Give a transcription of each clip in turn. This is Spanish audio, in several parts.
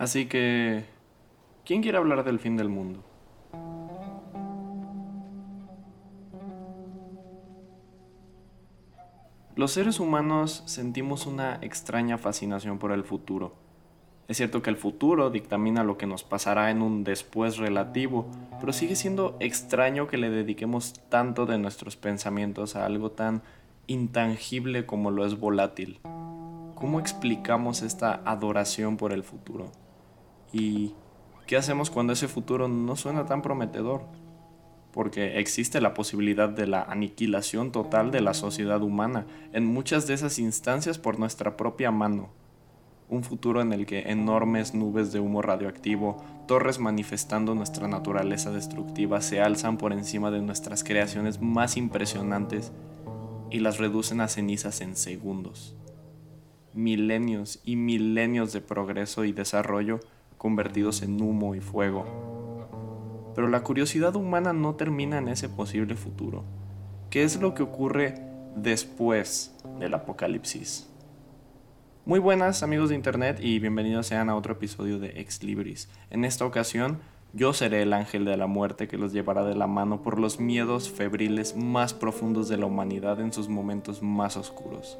Así que, ¿quién quiere hablar del fin del mundo? Los seres humanos sentimos una extraña fascinación por el futuro. Es cierto que el futuro dictamina lo que nos pasará en un después relativo, pero sigue siendo extraño que le dediquemos tanto de nuestros pensamientos a algo tan intangible como lo es volátil. ¿Cómo explicamos esta adoración por el futuro? ¿Y qué hacemos cuando ese futuro no suena tan prometedor? porque existe la posibilidad de la aniquilación total de la sociedad humana en muchas de esas instancias por nuestra propia mano. Un futuro en el que enormes nubes de humo radioactivo, torres manifestando nuestra naturaleza destructiva, se alzan por encima de nuestras creaciones más impresionantes y las reducen a cenizas en segundos. Milenios y milenios de progreso y desarrollo convertidos en humo y fuego pero la curiosidad humana no termina en ese posible futuro. ¿Qué es lo que ocurre después del apocalipsis? Muy buenas amigos de internet y bienvenidos sean a otro episodio de Ex Libris. En esta ocasión yo seré el ángel de la muerte que los llevará de la mano por los miedos febriles más profundos de la humanidad en sus momentos más oscuros.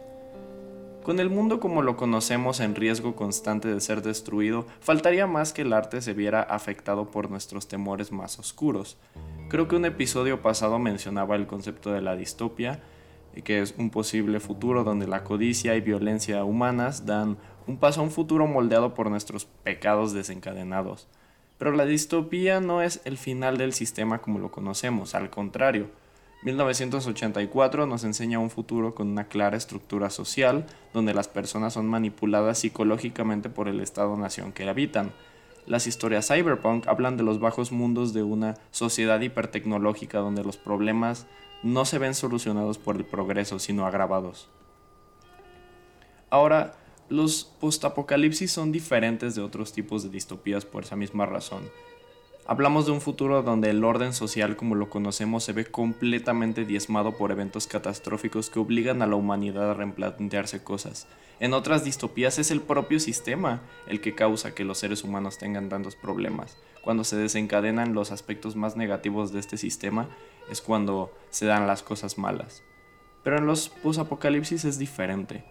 Con el mundo como lo conocemos en riesgo constante de ser destruido, faltaría más que el arte se viera afectado por nuestros temores más oscuros. Creo que un episodio pasado mencionaba el concepto de la distopia, que es un posible futuro donde la codicia y violencia humanas dan un paso a un futuro moldeado por nuestros pecados desencadenados. Pero la distopía no es el final del sistema como lo conocemos, al contrario, 1984 nos enseña un futuro con una clara estructura social, donde las personas son manipuladas psicológicamente por el Estado-nación que habitan. Las historias cyberpunk hablan de los bajos mundos de una sociedad hipertecnológica donde los problemas no se ven solucionados por el progreso, sino agravados. Ahora, los postapocalipsis son diferentes de otros tipos de distopías por esa misma razón. Hablamos de un futuro donde el orden social como lo conocemos se ve completamente diezmado por eventos catastróficos que obligan a la humanidad a replantearse cosas. En otras distopías es el propio sistema el que causa que los seres humanos tengan tantos problemas. Cuando se desencadenan los aspectos más negativos de este sistema es cuando se dan las cosas malas. Pero en los posapocalipsis es diferente.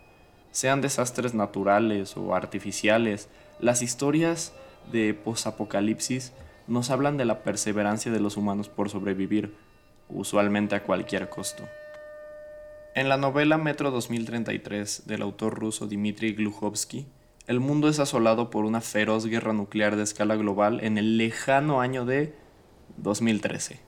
Sean desastres naturales o artificiales, las historias de posapocalipsis nos hablan de la perseverancia de los humanos por sobrevivir, usualmente a cualquier costo. En la novela Metro 2033 del autor ruso Dmitry Glukovsky, el mundo es asolado por una feroz guerra nuclear de escala global en el lejano año de 2013.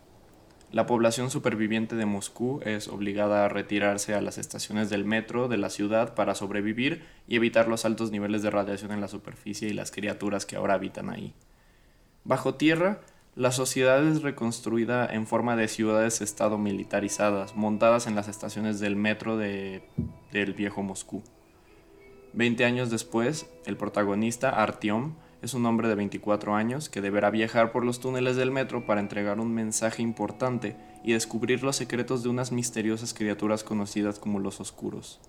La población superviviente de Moscú es obligada a retirarse a las estaciones del metro de la ciudad para sobrevivir y evitar los altos niveles de radiación en la superficie y las criaturas que ahora habitan ahí. Bajo tierra, la sociedad es reconstruida en forma de ciudades-estado militarizadas, montadas en las estaciones del metro de, del viejo Moscú. Veinte años después, el protagonista, Artyom, es un hombre de 24 años que deberá viajar por los túneles del metro para entregar un mensaje importante y descubrir los secretos de unas misteriosas criaturas conocidas como los Oscuros.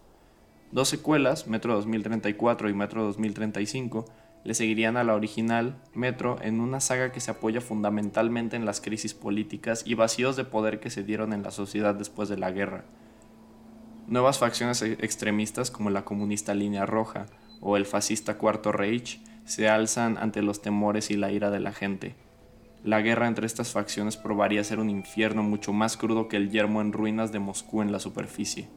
Dos secuelas, Metro 2034 y Metro 2035, le seguirían a la original Metro en una saga que se apoya fundamentalmente en las crisis políticas y vacíos de poder que se dieron en la sociedad después de la guerra. Nuevas facciones e-, extremistas como la comunista Línea Roja o el fascista Cuarto Reich se alzan ante los temores y la ira de la gente. La guerra entre estas facciones probaría ser un infierno mucho más crudo que el yermo en ruinas de Moscú en la superficie.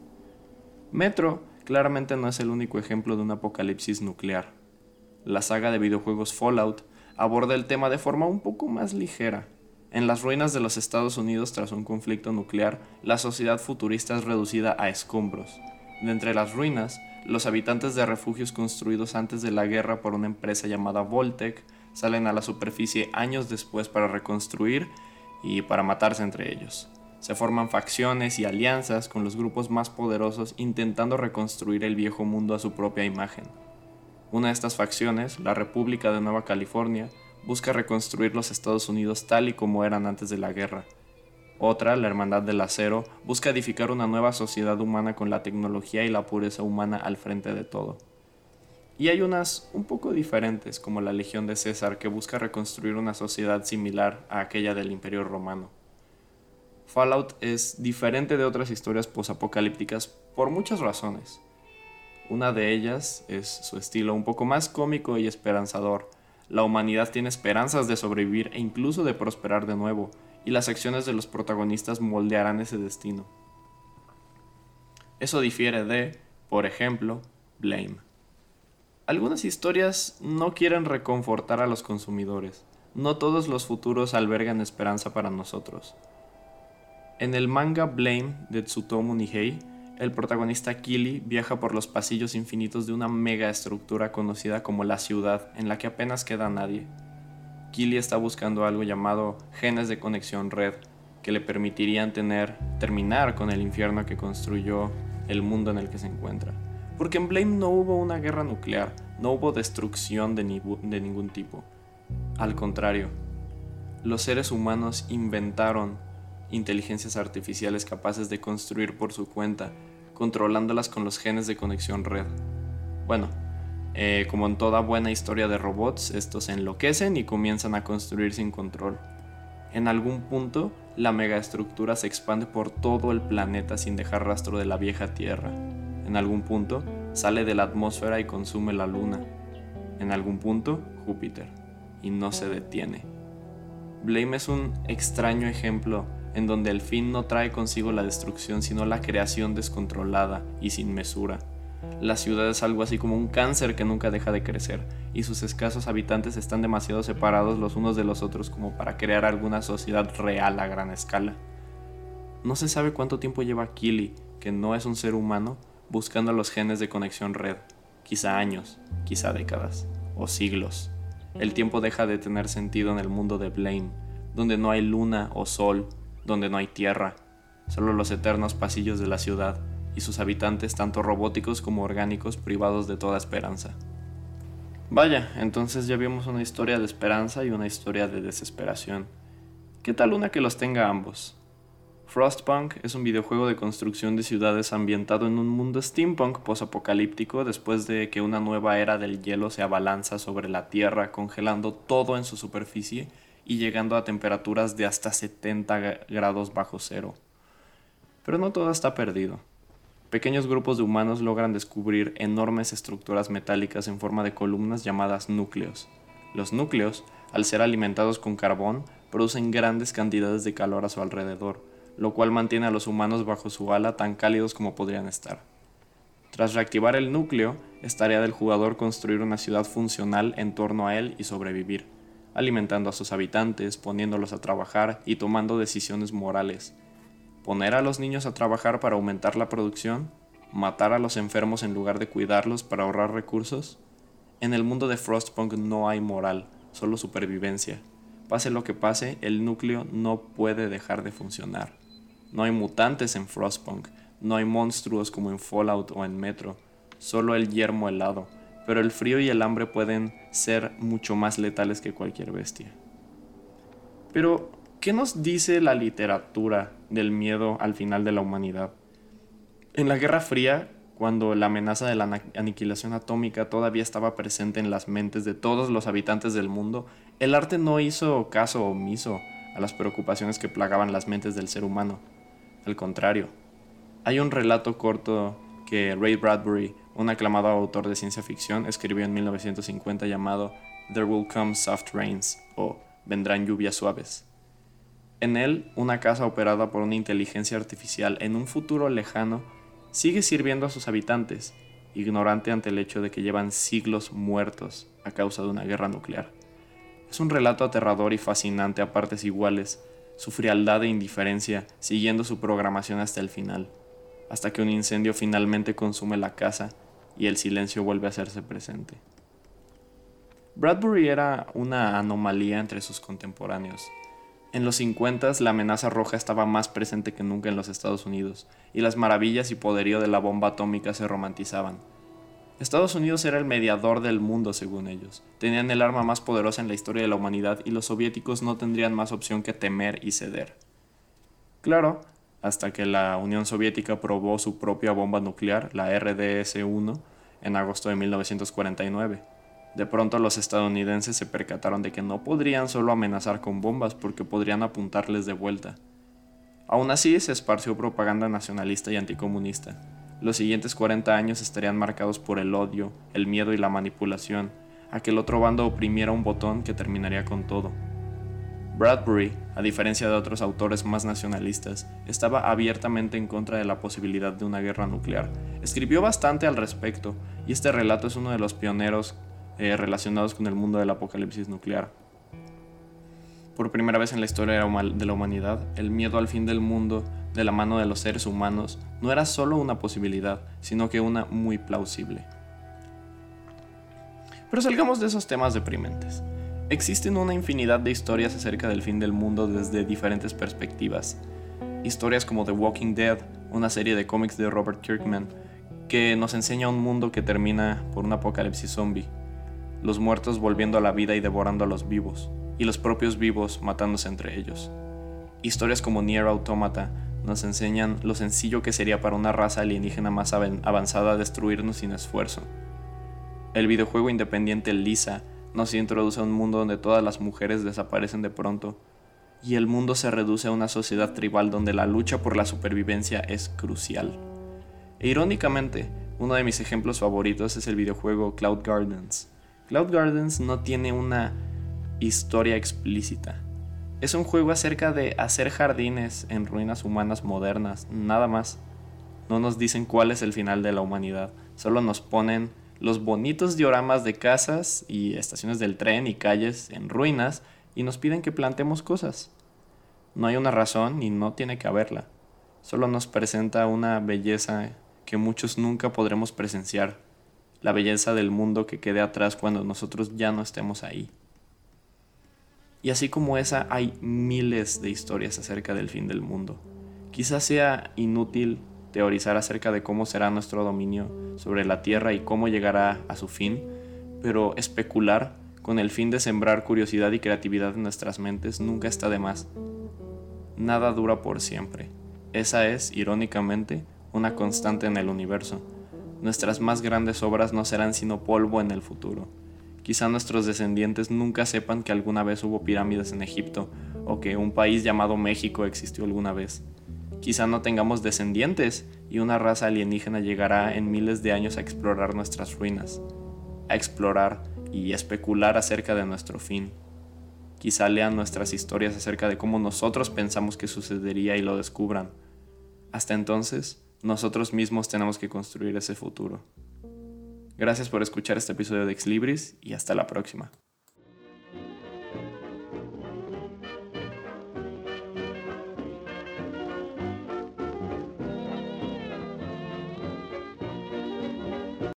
Metro claramente no es el único ejemplo de un apocalipsis nuclear la saga de videojuegos Fallout aborda el tema de forma un poco más ligera. En las ruinas de los Estados Unidos tras un conflicto nuclear, la sociedad futurista es reducida a escombros. De entre las ruinas, los habitantes de refugios construidos antes de la guerra por una empresa llamada Voltec salen a la superficie años después para reconstruir y para matarse entre ellos. Se forman facciones y alianzas con los grupos más poderosos intentando reconstruir el viejo mundo a su propia imagen. Una de estas facciones, la República de Nueva California, busca reconstruir los Estados Unidos tal y como eran antes de la guerra. Otra, la Hermandad del Acero, busca edificar una nueva sociedad humana con la tecnología y la pureza humana al frente de todo. Y hay unas un poco diferentes, como la Legión de César, que busca reconstruir una sociedad similar a aquella del Imperio Romano. Fallout es diferente de otras historias posapocalípticas por muchas razones. Una de ellas es su estilo un poco más cómico y esperanzador. La humanidad tiene esperanzas de sobrevivir e incluso de prosperar de nuevo, y las acciones de los protagonistas moldearán ese destino. Eso difiere de, por ejemplo, Blame. Algunas historias no quieren reconfortar a los consumidores. No todos los futuros albergan esperanza para nosotros. En el manga Blame de Tsutomu Nihei, el protagonista Kili viaja por los pasillos infinitos de una mega estructura conocida como la ciudad, en la que apenas queda nadie. Kili está buscando algo llamado genes de conexión red, que le permitirían tener, terminar con el infierno que construyó el mundo en el que se encuentra. Porque en Blame no hubo una guerra nuclear, no hubo destrucción de, de ningún tipo. Al contrario, los seres humanos inventaron inteligencias artificiales capaces de construir por su cuenta, controlándolas con los genes de conexión red. Bueno, eh, como en toda buena historia de robots, estos se enloquecen y comienzan a construir sin control. En algún punto, la megaestructura se expande por todo el planeta sin dejar rastro de la vieja Tierra. En algún punto, sale de la atmósfera y consume la Luna. En algún punto, Júpiter. Y no se detiene. Blame es un extraño ejemplo en donde el fin no trae consigo la destrucción, sino la creación descontrolada y sin mesura. La ciudad es algo así como un cáncer que nunca deja de crecer, y sus escasos habitantes están demasiado separados los unos de los otros como para crear alguna sociedad real a gran escala. No se sabe cuánto tiempo lleva Kili, que no es un ser humano, buscando los genes de conexión red, quizá años, quizá décadas, o siglos. El tiempo deja de tener sentido en el mundo de Blame, donde no hay luna o sol, donde no hay tierra, solo los eternos pasillos de la ciudad y sus habitantes tanto robóticos como orgánicos privados de toda esperanza. Vaya, entonces ya vimos una historia de esperanza y una historia de desesperación. ¿Qué tal una que los tenga ambos? Frostpunk es un videojuego de construcción de ciudades ambientado en un mundo steampunk posapocalíptico después de que una nueva era del hielo se abalanza sobre la Tierra congelando todo en su superficie y llegando a temperaturas de hasta 70 grados bajo cero. Pero no todo está perdido. Pequeños grupos de humanos logran descubrir enormes estructuras metálicas en forma de columnas llamadas núcleos. Los núcleos, al ser alimentados con carbón, producen grandes cantidades de calor a su alrededor, lo cual mantiene a los humanos bajo su ala tan cálidos como podrían estar. Tras reactivar el núcleo, es tarea del jugador construir una ciudad funcional en torno a él y sobrevivir alimentando a sus habitantes, poniéndolos a trabajar y tomando decisiones morales. Poner a los niños a trabajar para aumentar la producción, matar a los enfermos en lugar de cuidarlos para ahorrar recursos. En el mundo de Frostpunk no hay moral, solo supervivencia. Pase lo que pase, el núcleo no puede dejar de funcionar. No hay mutantes en Frostpunk, no hay monstruos como en Fallout o en Metro, solo el yermo helado, pero el frío y el hambre pueden ser mucho más letales que cualquier bestia. Pero, ¿qué nos dice la literatura del miedo al final de la humanidad? En la Guerra Fría, cuando la amenaza de la aniquilación atómica todavía estaba presente en las mentes de todos los habitantes del mundo, el arte no hizo caso omiso a las preocupaciones que plagaban las mentes del ser humano. Al contrario, hay un relato corto que Ray Bradbury un aclamado autor de ciencia ficción, escribió en 1950 llamado There Will Come Soft Rains o Vendrán lluvias suaves. En él, una casa operada por una inteligencia artificial en un futuro lejano sigue sirviendo a sus habitantes, ignorante ante el hecho de que llevan siglos muertos a causa de una guerra nuclear. Es un relato aterrador y fascinante a partes iguales, su frialdad e indiferencia siguiendo su programación hasta el final, hasta que un incendio finalmente consume la casa y el silencio vuelve a hacerse presente. Bradbury era una anomalía entre sus contemporáneos. En los 50 la amenaza roja estaba más presente que nunca en los Estados Unidos, y las maravillas y poderío de la bomba atómica se romantizaban. Estados Unidos era el mediador del mundo según ellos. Tenían el arma más poderosa en la historia de la humanidad y los soviéticos no tendrían más opción que temer y ceder. Claro, hasta que la Unión Soviética probó su propia bomba nuclear, la RDS-1, en agosto de 1949. De pronto los estadounidenses se percataron de que no podrían solo amenazar con bombas porque podrían apuntarles de vuelta. Aún así se esparció propaganda nacionalista y anticomunista. Los siguientes 40 años estarían marcados por el odio, el miedo y la manipulación, a que el otro bando oprimiera un botón que terminaría con todo. Bradbury, a diferencia de otros autores más nacionalistas, estaba abiertamente en contra de la posibilidad de una guerra nuclear. Escribió bastante al respecto, y este relato es uno de los pioneros eh, relacionados con el mundo del apocalipsis nuclear. Por primera vez en la historia de la humanidad, el miedo al fin del mundo de la mano de los seres humanos no era solo una posibilidad, sino que una muy plausible. Pero salgamos de esos temas deprimentes. Existen una infinidad de historias acerca del fin del mundo desde diferentes perspectivas. Historias como The Walking Dead, una serie de cómics de Robert Kirkman, que nos enseña un mundo que termina por un apocalipsis zombie los muertos volviendo a la vida y devorando a los vivos, y los propios vivos matándose entre ellos. Historias como Nier Automata nos enseñan lo sencillo que sería para una raza alienígena más avanzada destruirnos sin esfuerzo. El videojuego independiente Lisa nos introduce a un mundo donde todas las mujeres desaparecen de pronto y el mundo se reduce a una sociedad tribal donde la lucha por la supervivencia es crucial. E irónicamente, uno de mis ejemplos favoritos es el videojuego Cloud Gardens, Cloud Gardens no tiene una historia explícita. Es un juego acerca de hacer jardines en ruinas humanas modernas, nada más. No nos dicen cuál es el final de la humanidad, solo nos ponen los bonitos dioramas de casas y estaciones del tren y calles en ruinas y nos piden que plantemos cosas. No hay una razón y no tiene que haberla. Solo nos presenta una belleza que muchos nunca podremos presenciar la belleza del mundo que quede atrás cuando nosotros ya no estemos ahí. Y así como esa, hay miles de historias acerca del fin del mundo. Quizás sea inútil teorizar acerca de cómo será nuestro dominio sobre la Tierra y cómo llegará a su fin, pero especular con el fin de sembrar curiosidad y creatividad en nuestras mentes nunca está de más. Nada dura por siempre. Esa es, irónicamente, una constante en el universo nuestras más grandes obras no serán sino polvo en el futuro. Quizá nuestros descendientes nunca sepan que alguna vez hubo pirámides en Egipto o que un país llamado México existió alguna vez. Quizá no tengamos descendientes y una raza alienígena llegará en miles de años a explorar nuestras ruinas, a explorar y especular acerca de nuestro fin. Quizá lean nuestras historias acerca de cómo nosotros pensamos que sucedería y lo descubran. Hasta entonces, nosotros mismos tenemos que construir ese futuro. Gracias por escuchar este episodio de Ex Libris y hasta la próxima.